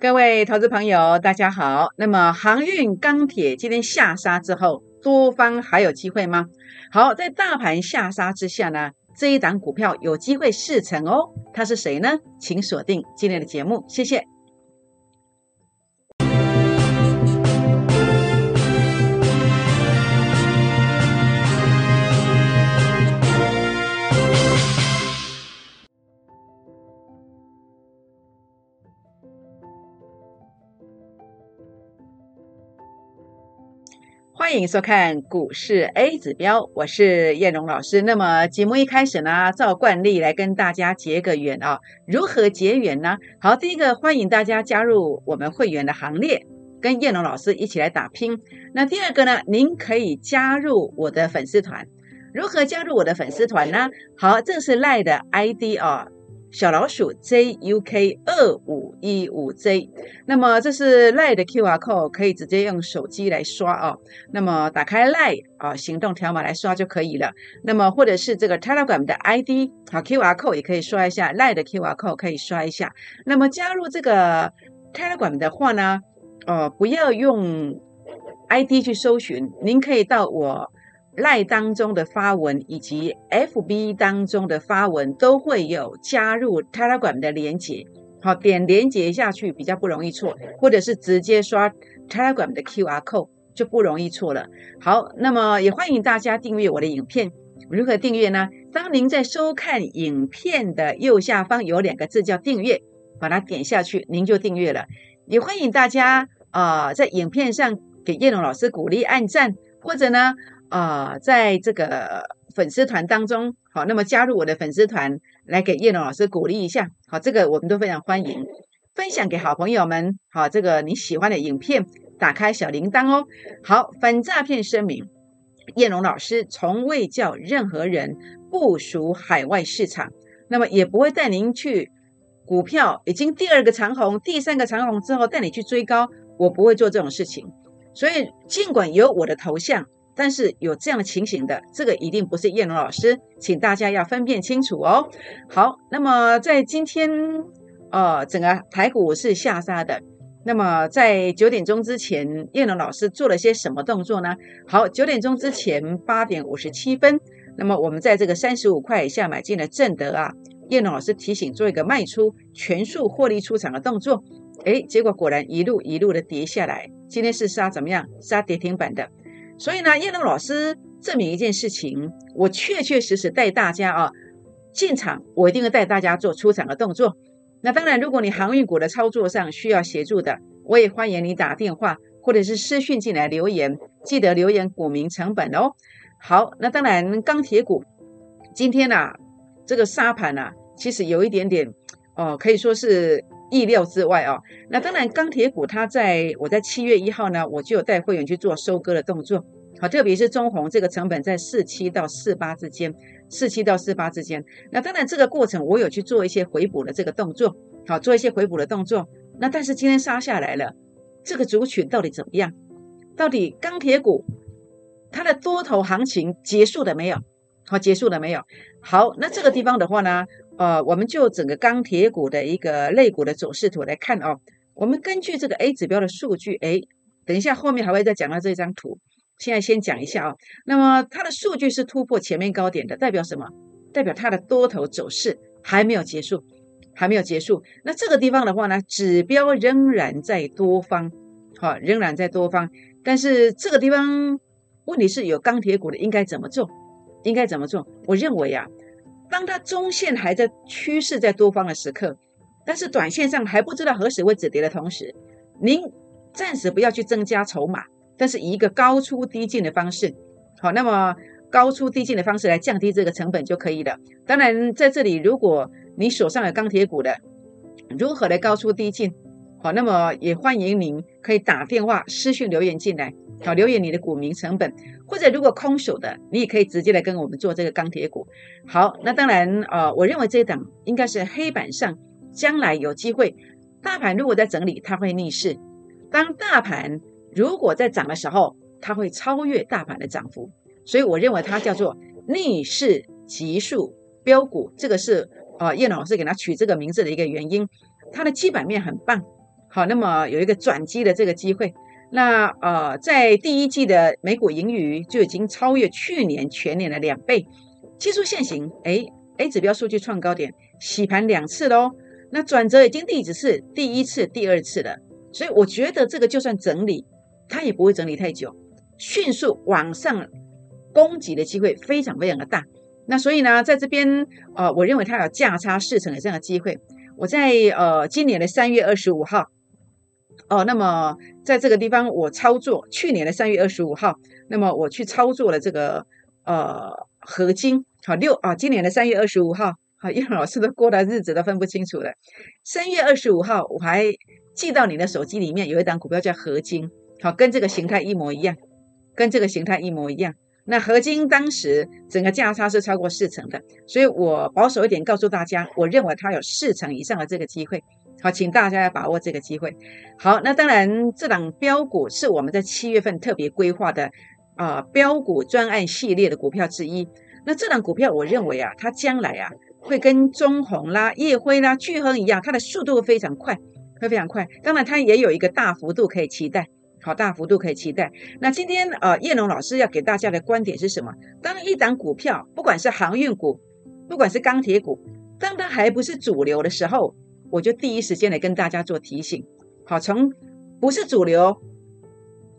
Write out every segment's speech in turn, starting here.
各位投资朋友，大家好。那么航运、钢铁今天下杀之后，多方还有机会吗？好，在大盘下杀之下呢，这一档股票有机会试成哦。它是谁呢？请锁定今天的节目，谢谢。欢迎收看股市 A 指标，我是燕荣老师。那么节目一开始呢，照惯例来跟大家结个缘啊。如何结缘呢？好，第一个欢迎大家加入我们会员的行列，跟燕荣老师一起来打拼。那第二个呢，您可以加入我的粉丝团。如何加入我的粉丝团呢？好，这是赖的 ID 啊。小老鼠 JUK 二五一五 J，那么这是 Line 的 QR code，可以直接用手机来刷啊。那么打开 Line 啊，行动条码来刷就可以了。那么或者是这个 Telegram 的 ID 啊，QR code 也可以刷一下，Line 的 QR code 可以刷一下。那么加入这个 Telegram 的话呢，呃，不要用 ID 去搜寻，您可以到我。赖当中的发文以及 FB 当中的发文都会有加入 Telegram 的连接，好点连接下去比较不容易错，或者是直接刷 Telegram 的 QR code 就不容易错了。好，那么也欢迎大家订阅我的影片。如何订阅呢？当您在收看影片的右下方有两个字叫订阅，把它点下去，您就订阅了。也欢迎大家啊，在影片上给叶龙老师鼓励按赞，或者呢。啊，在这个粉丝团当中，好，那么加入我的粉丝团，来给叶龙老师鼓励一下，好，这个我们都非常欢迎，分享给好朋友们，好，这个你喜欢的影片，打开小铃铛哦。好，反诈骗声明，叶龙老师从未叫任何人部署海外市场，那么也不会带您去股票已经第二个长红、第三个长红之后带你去追高，我不会做这种事情。所以尽管有我的头像。但是有这样的情形的，这个一定不是叶龙老师，请大家要分辨清楚哦。好，那么在今天，呃，整个台股是下杀的。那么在九点钟之前，叶龙老师做了些什么动作呢？好，九点钟之前八点五十七分，那么我们在这个三十五块以下买进了正德啊。叶龙老师提醒做一个卖出，全数获利出场的动作。诶，结果果然一路一路的跌下来，今天是杀怎么样？杀跌停板的。所以呢，叶龙老师证明一件事情，我确确实实带大家啊进场，我一定会带大家做出场的动作。那当然，如果你航运股的操作上需要协助的，我也欢迎你打电话或者是私讯进来留言，记得留言股民成本哦。好，那当然钢铁股今天呢这个沙盘呢，其实有一点点哦，可以说是。意料之外哦，那当然钢铁股它在我在七月一号呢，我就有带会员去做收割的动作，好，特别是中红这个成本在四七到四八之间，四七到四八之间，那当然这个过程我有去做一些回补的这个动作，好，做一些回补的动作，那但是今天杀下来了，这个族群到底怎么样？到底钢铁股它的多头行情结束了没有？好，结束了没有？好，那这个地方的话呢？呃，我们就整个钢铁股的一个类股的走势图来看哦。我们根据这个 A 指标的数据，哎，等一下后面还会再讲到这张图。现在先讲一下啊。那么它的数据是突破前面高点的，代表什么？代表它的多头走势还没有结束，还没有结束。那这个地方的话呢，指标仍然在多方，好，仍然在多方。但是这个地方问题是有钢铁股的应该怎么做？应该怎么做？我认为啊。当它中线还在趋势在多方的时刻，但是短线上还不知道何时会止跌的同时，您暂时不要去增加筹码，但是以一个高出低进的方式，好，那么高出低进的方式来降低这个成本就可以了。当然，在这里如果你手上有钢铁股的，如何来高出低进？好，那么也欢迎您可以打电话、私讯留言进来，好，留言你的股民成本，或者如果空手的，你也可以直接来跟我们做这个钢铁股。好，那当然，呃，我认为这一档应该是黑板上将来有机会，大盘如果在整理，它会逆势；当大盘如果在涨的时候，它会超越大盘的涨幅。所以我认为它叫做逆势急速标股，这个是呃叶老师给它取这个名字的一个原因。它的基本面很棒，好，那么有一个转机的这个机会。那呃，在第一季的美股盈余就已经超越去年全年的两倍，技术线型，哎，A 指标数据创高点，洗盘两次喽。那转折已经第几次？第一次、第二次了。所以我觉得这个就算整理，它也不会整理太久，迅速往上攻击的机会非常非常的大。那所以呢，在这边呃，我认为它有价差四成的这样的机会。我在呃今年的三月二十五号。哦，那么在这个地方我操作，去年的三月二十五号，那么我去操作了这个呃合金，好六啊，今年的三月二十五号，好叶老师都过的日子都分不清楚了。三月二十五号我还寄到你的手机里面有一档股票叫合金，好跟这个形态一模一样，跟这个形态一模一样。那合金当时整个价差是超过四成的，所以我保守一点告诉大家，我认为它有四成以上的这个机会。好，请大家要把握这个机会。好，那当然，这档标股是我们在七月份特别规划的啊标股专案系列的股票之一。那这档股票，我认为啊，它将来啊会跟中红啦、夜辉啦、巨亨一样，它的速度非常快，会非常快。当然，它也有一个大幅度可以期待，好大幅度可以期待。那今天呃，叶龙老师要给大家的观点是什么？当一档股票，不管是航运股，不管是钢铁股，当它还不是主流的时候。我就第一时间来跟大家做提醒，好，从不是主流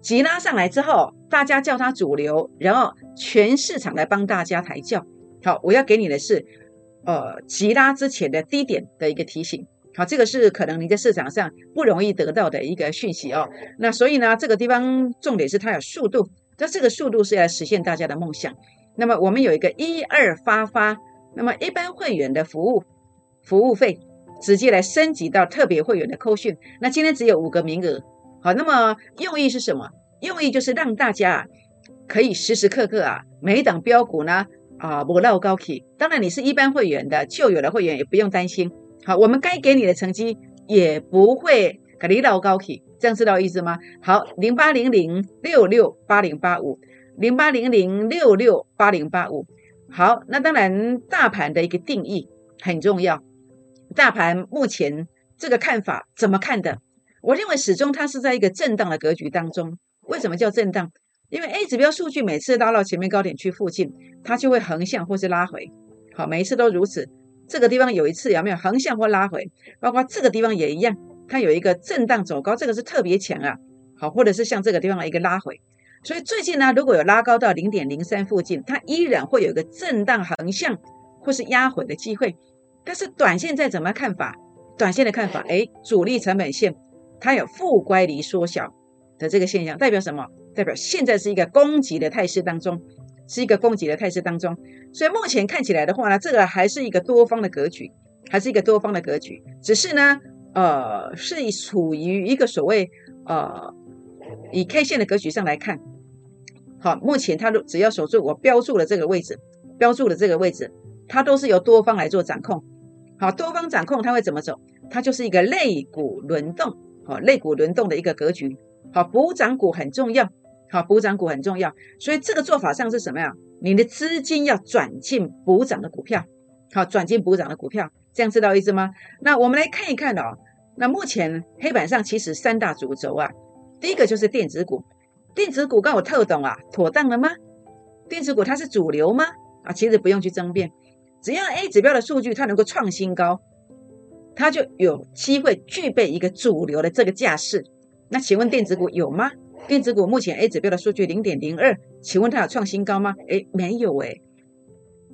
急拉上来之后，大家叫它主流，然后全市场来帮大家抬轿。好，我要给你的是，呃，急拉之前的低点的一个提醒。好，这个是可能你在市场上不容易得到的一个讯息哦。那所以呢，这个地方重点是它有速度，那这个速度是要实现大家的梦想。那么我们有一个一二发发，那么一般会员的服务服务费。直接来升级到特别会员的扣讯，那今天只有五个名额，好，那么用意是什么？用意就是让大家可以时时刻刻啊，每一档标股呢啊不落高起。当然，你是一般会员的旧有的会员也不用担心，好，我们该给你的成绩也不会给你落高起，这样知道意思吗？好，零八零零六六八零八五，零八零零六六八零八五，好，那当然大盘的一个定义很重要。大盘目前这个看法怎么看的？我认为始终它是在一个震荡的格局当中。为什么叫震荡？因为 A 指标数据每次拉到前面高点区附近，它就会横向或是拉回。好，每一次都如此。这个地方有一次有没有横向或拉回？包括这个地方也一样，它有一个震荡走高，这个是特别强啊。好，或者是像这个地方的一个拉回。所以最近呢，如果有拉高到零点零三附近，它依然会有一个震荡横向或是压回的机会。但是短线在怎么看法？短线的看法，哎，主力成本线它有负乖离缩小的这个现象，代表什么？代表现在是一个攻击的态势当中，是一个攻击的态势当中。所以目前看起来的话呢，这个还是一个多方的格局，还是一个多方的格局。只是呢，呃，是处于一个所谓呃以 K 线的格局上来看，好，目前它只要守住我标注了这个位置，标注了这个位置，它都是由多方来做掌控。好，多方掌控它会怎么走？它就是一个类股轮动，好，类股轮动的一个格局。好，补涨股很重要，好，补涨股很重要。所以这个做法上是什么呀？你的资金要转进补涨的股票，好，转进补涨的股票，这样知道意思吗？那我们来看一看哦。那目前黑板上其实三大主轴啊，第一个就是电子股，电子股跟我特懂啊，妥当了吗？电子股它是主流吗？啊，其实不用去争辩。只要 A 指标的数据它能够创新高，它就有机会具备一个主流的这个架势。那请问电子股有吗？电子股目前 A 指标的数据零点零二，请问它有创新高吗？哎，没有哎。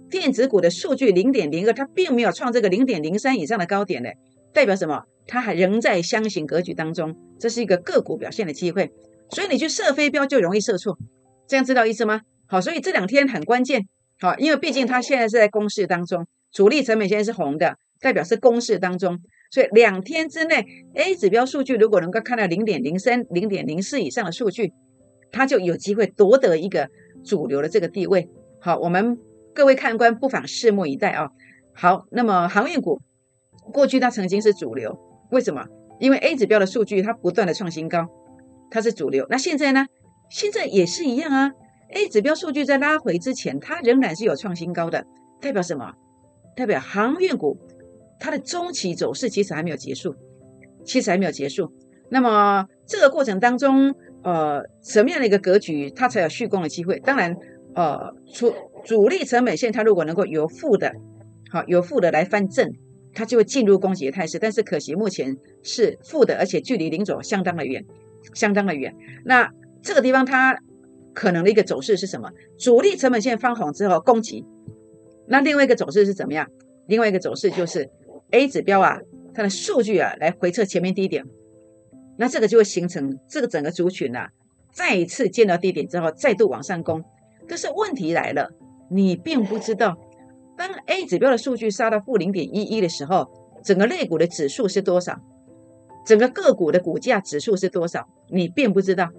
电子股的数据零点零二，它并没有创这个零点零三以上的高点呢，代表什么？它还仍在箱型格局当中，这是一个个股表现的机会。所以你去设飞标就容易设错，这样知道意思吗？好，所以这两天很关键。好，因为毕竟它现在是在公式当中，主力成本现在是红的，代表是公式当中，所以两天之内 A 指标数据如果能够看到零点零三、零点零四以上的数据，它就有机会夺得一个主流的这个地位。好，我们各位看官不妨拭目以待啊。好，那么航运股过去它曾经是主流，为什么？因为 A 指标的数据它不断的创新高，它是主流。那现在呢？现在也是一样啊。A 指标数据在拉回之前，它仍然是有创新高的，代表什么？代表航运股它的中期走势其实还没有结束，其实还没有结束。那么这个过程当中，呃，什么样的一个格局，它才有续攻的机会？当然，呃，主主力成本线它如果能够由负的，好由负的来翻正，它就会进入攻击的态势。但是可惜目前是负的，而且距离零轴相当的远，相当的远。那这个地方它可能的一个走势是什么？主力成本线翻红之后攻击，那另外一个走势是怎么样？另外一个走势就是 A 指标啊，它的数据啊来回测前面低点。那这个就会形成这个整个族群啊，再一次见到低点之后，再度往上攻。可是问题来了，你并不知道，当 A 指标的数据杀到负零点一一的时候，整个类股的指数是多少？整个个股的股价指数是多少？你并不知道，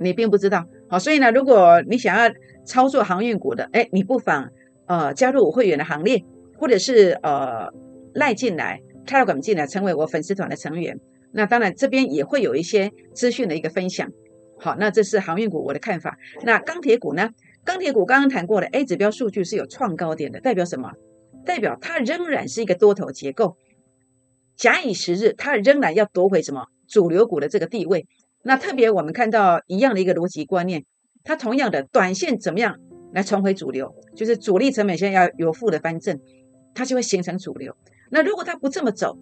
你并不知道。好，所以呢，如果你想要操作航运股的，哎，你不妨呃加入我会员的行列，或者是呃赖进来、泰 m 进来，成为我粉丝团的成员。那当然，这边也会有一些资讯的一个分享。好，那这是航运股我的看法。那钢铁股呢？钢铁股刚刚谈过了，A 指标数据是有创高点的，代表什么？代表它仍然是一个多头结构。假以时日，它仍然要夺回什么主流股的这个地位。那特别我们看到一样的一个逻辑观念，它同样的短线怎么样来重回主流？就是主力成本线要有负的翻正，它就会形成主流。那如果它不这么走？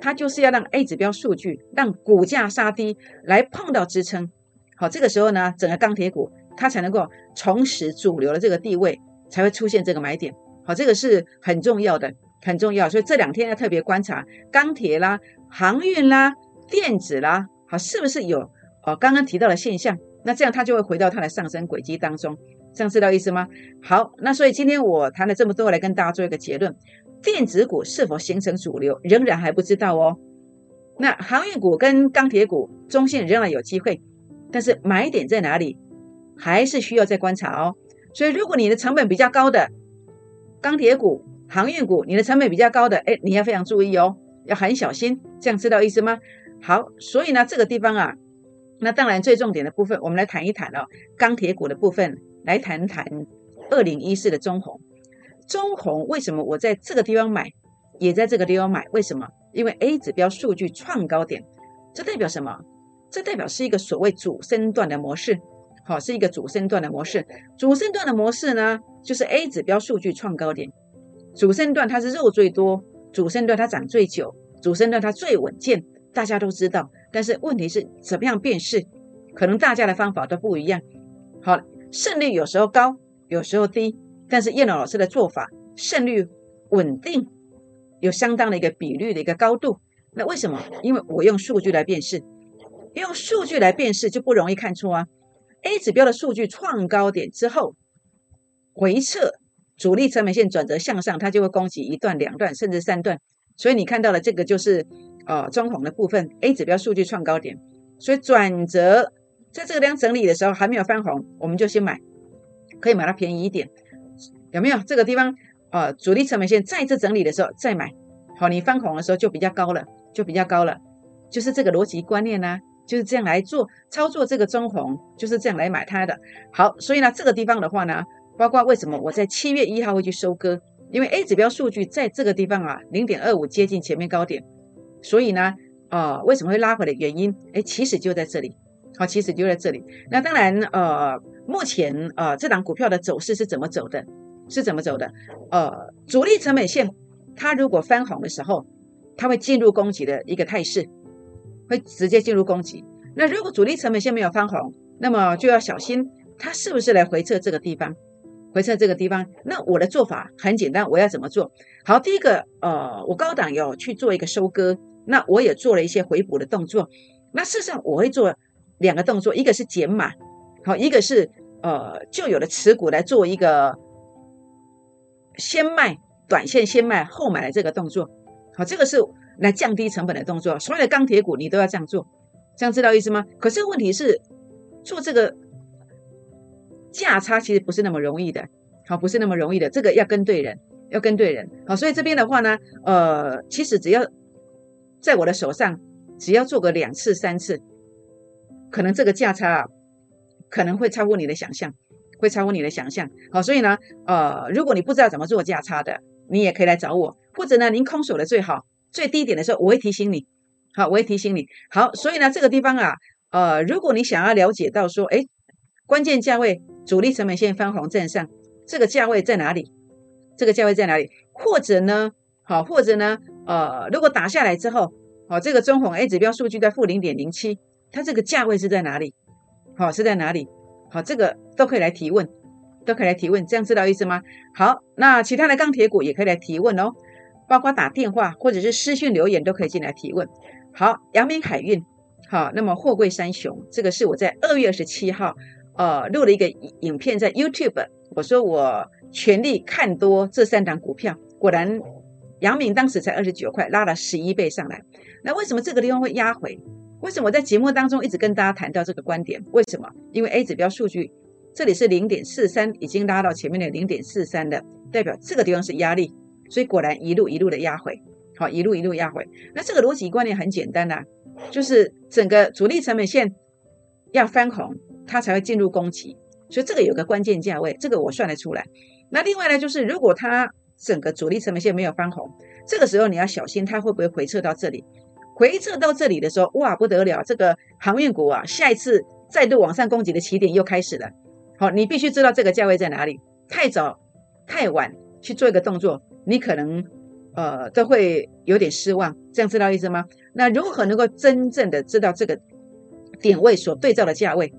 它就是要让 A 指标数据让股价杀低，来碰到支撑，好，这个时候呢，整个钢铁股它才能够重拾主流的这个地位，才会出现这个买点，好，这个是很重要的，很重要，所以这两天要特别观察钢铁啦、航运啦、电子啦，好，是不是有哦刚刚提到的现象？那这样它就会回到它的上升轨迹当中，这样知道意思吗？好，那所以今天我谈了这么多，来跟大家做一个结论。电子股是否形成主流，仍然还不知道哦。那航运股跟钢铁股中线仍然有机会，但是买点在哪里，还是需要再观察哦。所以，如果你的成本比较高的钢铁股、航运股，你的成本比较高的，哎，你要非常注意哦，要很小心。这样知道意思吗？好，所以呢，这个地方啊，那当然最重点的部分，我们来谈一谈哦，钢铁股的部分，来谈谈二零一四的中红。中红为什么我在这个地方买，也在这个地方买？为什么？因为 A 指标数据创高点，这代表什么？这代表是一个所谓主升段的模式，好，是一个主升段的模式。主升段的模式呢，就是 A 指标数据创高点，主升段它是肉最多，主升段它涨最久，主升段它最稳健，大家都知道。但是问题是怎么样辨识？可能大家的方法都不一样。好，胜率有时候高，有时候低。但是叶老老师的做法胜率稳定，有相当的一个比率的一个高度。那为什么？因为我用数据来辨识，用数据来辨识就不容易看错啊。A 指标的数据创高点之后回撤，主力成本线转折向上，它就会攻击一段、两段甚至三段。所以你看到了这个就是呃中红的部分，A 指标数据创高点，所以转折在这个量整理的时候还没有翻红，我们就先买，可以买它便宜一点。有没有这个地方啊？主力成本线再次整理的时候再买，好，你翻红的时候就比较高了，就比较高了，就是这个逻辑观念呢，就是这样来做操作这个中红，就是这样来买它的。好，所以呢，这个地方的话呢，包括为什么我在七月一号会去收割，因为 A 指标数据在这个地方啊，零点二五接近前面高点，所以呢，呃，为什么会拉回的原因？哎，其实就在这里，好，其实就在这里。那当然，呃，目前呃这档股票的走势是怎么走的？是怎么走的？呃，主力成本线它如果翻红的时候，它会进入攻击的一个态势，会直接进入攻击。那如果主力成本线没有翻红，那么就要小心它是不是来回撤这个地方，回撤这个地方。那我的做法很简单，我要怎么做？好，第一个，呃，我高档有去做一个收割，那我也做了一些回补的动作。那事实上我会做两个动作，一个是减码，好，一个是呃旧有的持股来做一个。先卖短线，先卖后买的这个动作，好，这个是来降低成本的动作。所有的钢铁股你都要这样做，这样知道意思吗？可是问题是做这个价差其实不是那么容易的，好，不是那么容易的。这个要跟对人，要跟对人。好，所以这边的话呢，呃，其实只要在我的手上，只要做个两次、三次，可能这个价差啊可能会超过你的想象。会超乎你的想象，好，所以呢，呃，如果你不知道怎么做价差的，你也可以来找我，或者呢，您空手的最好，最低点的时候，我会提醒你，好，我会提醒你。好，所以呢，这个地方啊，呃，如果你想要了解到说，哎，关键价位主力成本线翻红站上，这个价位在哪里？这个价位在哪里？或者呢，好，或者呢，呃，如果打下来之后，好，这个中红 A 指标数据在负零点零七，它这个价位是在哪里？好，是在哪里？好，这个都可以来提问，都可以来提问，这样知道意思吗？好，那其他的钢铁股也可以来提问哦，包括打电话或者是私讯留言都可以进来提问。好，阳明海运，好，那么货柜三雄，这个是我在二月二十七号，呃，录了一个影片在 YouTube，我说我全力看多这三档股票，果然阳明当时才二十九块，拉了十一倍上来。那为什么这个地方会压回？为什么我在节目当中一直跟大家谈到这个观点？为什么？因为 A 指标数据这里是零点四三，已经拉到前面的零点四三的，代表这个地方是压力，所以果然一路一路的压回，好，一路一路压回。那这个逻辑观念很简单呐，就是整个主力成本线要翻红，它才会进入攻击，所以这个有个关键价位，这个我算得出来。那另外呢，就是如果它整个主力成本线没有翻红，这个时候你要小心它会不会回撤到这里。回撤到这里的时候，哇，不得了！这个航运股啊，下一次再度往上攻击的起点又开始了。好，你必须知道这个价位在哪里。太早、太晚去做一个动作，你可能呃都会有点失望。这样知道意思吗？那如何能够真正的知道这个点位所对照的价位，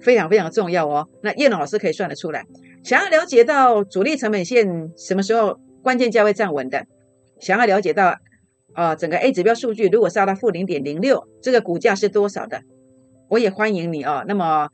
非常非常重要哦。那叶龙老师可以算得出来。想要了解到主力成本线什么时候关键价位站稳的，想要了解到。啊，整个 A 指标数据如果杀到负零点零六，这个股价是多少的？我也欢迎你啊。那么，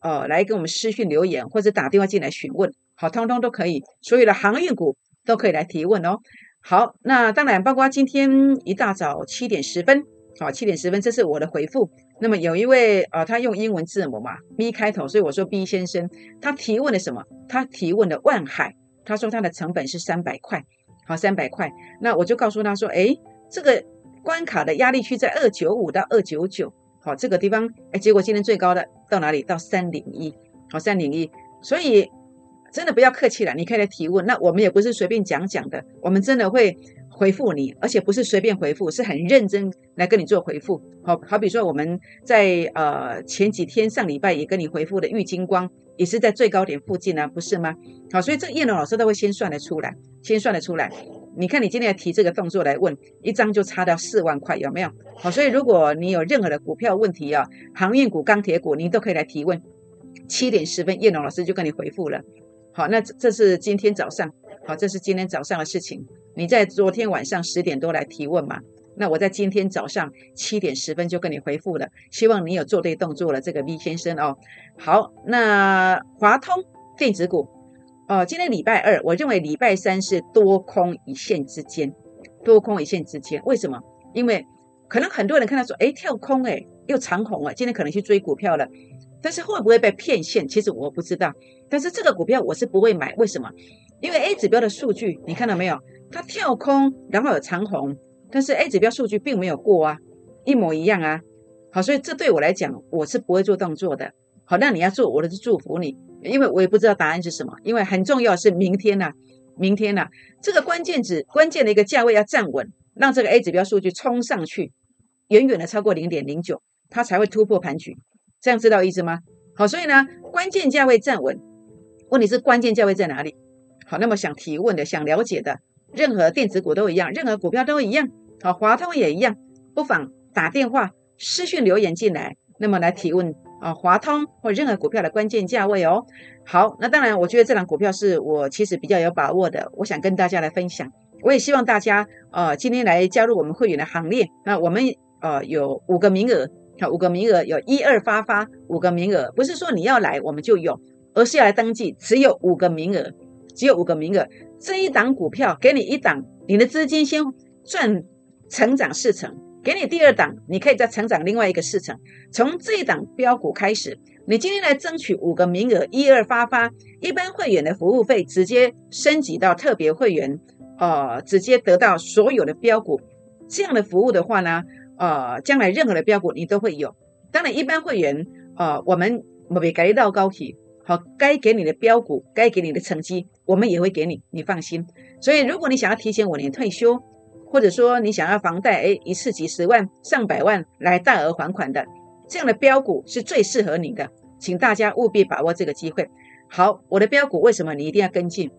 呃，来跟我们私讯留言或者打电话进来询问，好，通通都可以。所有的航运股都可以来提问哦。好，那当然包括今天一大早七点十分，好，七点十分，这是我的回复。那么有一位啊，他用英文字母嘛，B 开头，所以我说 B 先生，他提问了什么？他提问的万海，他说他的成本是三百块，好，三百块。那我就告诉他说，哎。这个关卡的压力区在二九五到二九九，好，这个地方，哎，结果今天最高的到哪里？到三零一，好，三零一，所以真的不要客气了，你可以来提问，那我们也不是随便讲讲的，我们真的会回复你，而且不是随便回复，是很认真来跟你做回复，好，好比说我们在呃前几天上礼拜也跟你回复的玉金光，也是在最高点附近呢，不是吗？好，所以这个叶龙老师都会先算得出来，先算得出来。你看，你今天要提这个动作来问，一张就差到四万块，有没有？好，所以如果你有任何的股票问题啊，航运股、钢铁股，你都可以来提问。七点十分，叶龙老师就跟你回复了。好，那这是今天早上，好，这是今天早上的事情。你在昨天晚上十点多来提问嘛？那我在今天早上七点十分就跟你回复了，希望你有做对动作了，这个 V 先生哦。好，那华通电子股。哦，今天礼拜二，我认为礼拜三是多空一线之间，多空一线之间。为什么？因为可能很多人看到说，哎，跳空，哎，又长红啊，今天可能去追股票了。但是会不会被骗线？其实我不知道。但是这个股票我是不会买，为什么？因为 A 指标的数据你看到没有？它跳空，然后有长红，但是 A 指标数据并没有过啊，一模一样啊。好，所以这对我来讲，我是不会做动作的。好，那你要做，我都是祝福你。因为我也不知道答案是什么，因为很重要是明天呐，明天呐，这个关键值关键的一个价位要站稳，让这个 A 指标数据冲上去，远远的超过零点零九，它才会突破盘局，这样知道意思吗？好，所以呢，关键价位站稳，问题是关键价位在哪里？好，那么想提问的、想了解的，任何电子股都一样，任何股票都一样，好，华通也一样，不妨打电话、私讯留言进来，那么来提问。啊，华通或任何股票的关键价位哦。好，那当然，我觉得这档股票是我其实比较有把握的，我想跟大家来分享。我也希望大家呃今天来加入我们会员的行列。那我们呃有五个名额，好，五个名额有一二发发五个名额，不是说你要来我们就有，而是要来登记，只有五个名额，只有五个名额。这一档股票给你一档，你的资金先赚成长四成。给你第二档，你可以再成长另外一个市场。从这一档标股开始，你今天来争取五个名额，一二发发，一般会员的服务费直接升级到特别会员，呃，直接得到所有的标股。这样的服务的话呢，呃，将来任何的标股你都会有。当然，一般会员，呃，我们没给到高体，好，该给你的标股，该给你的成绩，我们也会给你，你放心。所以，如果你想要提前五年退休，或者说你想要房贷，哎，一次几十万、上百万来大额还款的，这样的标股是最适合你的，请大家务必把握这个机会。好，我的标股为什么你一定要跟进？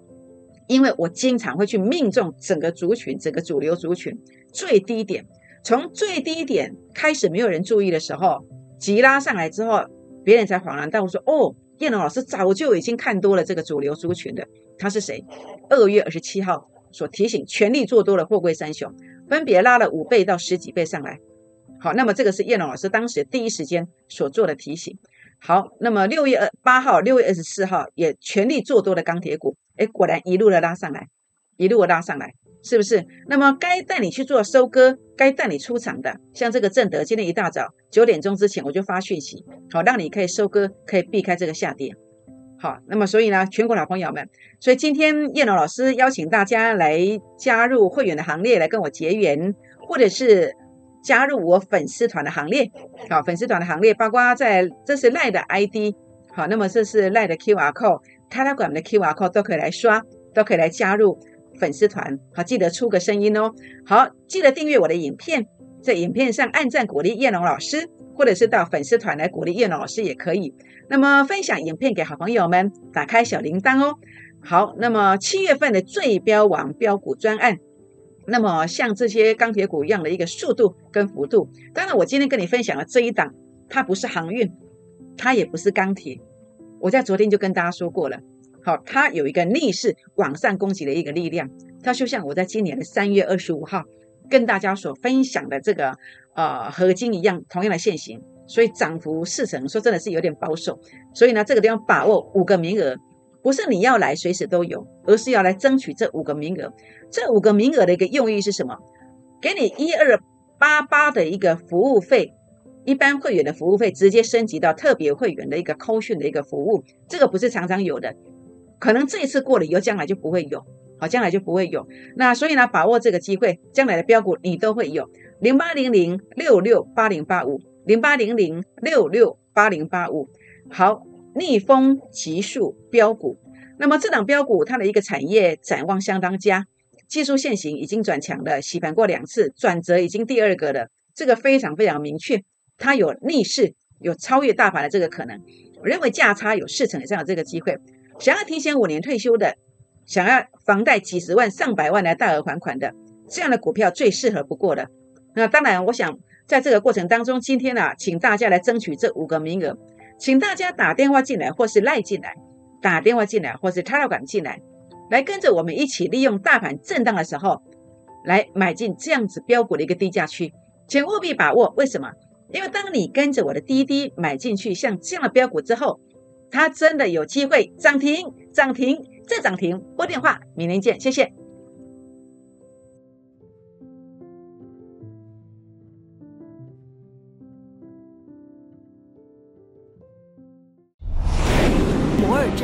因为我经常会去命中整个族群、整个主流族群最低点，从最低点开始没有人注意的时候，急拉上来之后，别人才恍然大悟说：“哦，叶龙老师早就已经看多了这个主流族群的。”他是谁？二月二十七号所提醒全力做多的货柜三雄，分别拉了五倍到十几倍上来。好，那么这个是叶龙老师当时第一时间所做的提醒。好，那么六月二八号、六月二十四号也全力做多的钢铁股，哎，果然一路的拉上来，一路的拉上来，是不是？那么该带你去做收割，该带你出场的，像这个正德，今天一大早九点钟之前我就发讯息，好，让你可以收割，可以避开这个下跌。好，那么所以呢，全国老朋友们，所以今天叶龙老师邀请大家来加入会员的行列，来跟我结缘，或者是。加入我粉丝团的行列，好，粉丝团的行列，包括在这是赖的 ID，好，那么这是赖的 QR code，Telegram 的 QR code 都可以来刷，都可以来加入粉丝团，好，记得出个声音哦，好，记得订阅我的影片，在影片上按赞鼓励叶龙老师，或者是到粉丝团来鼓励叶老师也可以，那么分享影片给好朋友们，打开小铃铛哦，好，那么七月份的最标王标股专案。那么像这些钢铁股一样的一个速度跟幅度，当然我今天跟你分享的这一档，它不是航运，它也不是钢铁。我在昨天就跟大家说过了，好，它有一个逆势往上攻击的一个力量，它就像我在今年的三月二十五号跟大家所分享的这个呃合金一样，同样的线型，所以涨幅四成，说真的是有点保守。所以呢，这个地方把握五个名额。不是你要来随时都有，而是要来争取这五个名额。这五个名额的一个用意是什么？给你一二八八的一个服务费，一般会员的服务费直接升级到特别会员的一个扣讯的一个服务。这个不是常常有的，可能这一次过了以后，将来就不会有，好，将来就不会有。那所以呢，把握这个机会，将来的标股你都会有。零八零零六六八零八五，零八零零六六八零八五，好。逆风急速标股，那么这档标股它的一个产业展望相当佳，技术线型已经转强了，洗盘过两次，转折已经第二个了，这个非常非常明确，它有逆势，有超越大盘的这个可能。我认为价差有四成以上的这个机会，想要提前五年退休的，想要房贷几十万上百万来大额还款的，这样的股票最适合不过的。那当然，我想在这个过程当中，今天呢，请大家来争取这五个名额。请大家打电话进来，或是赖进来，打电话进来，或是插到管进来，来跟着我们一起利用大盘震荡的时候，来买进这样子标股的一个低价区，请务必把握。为什么？因为当你跟着我的滴滴买进去像这样的标股之后，它真的有机会涨停、涨停再涨停。拨电话，明天见，谢谢。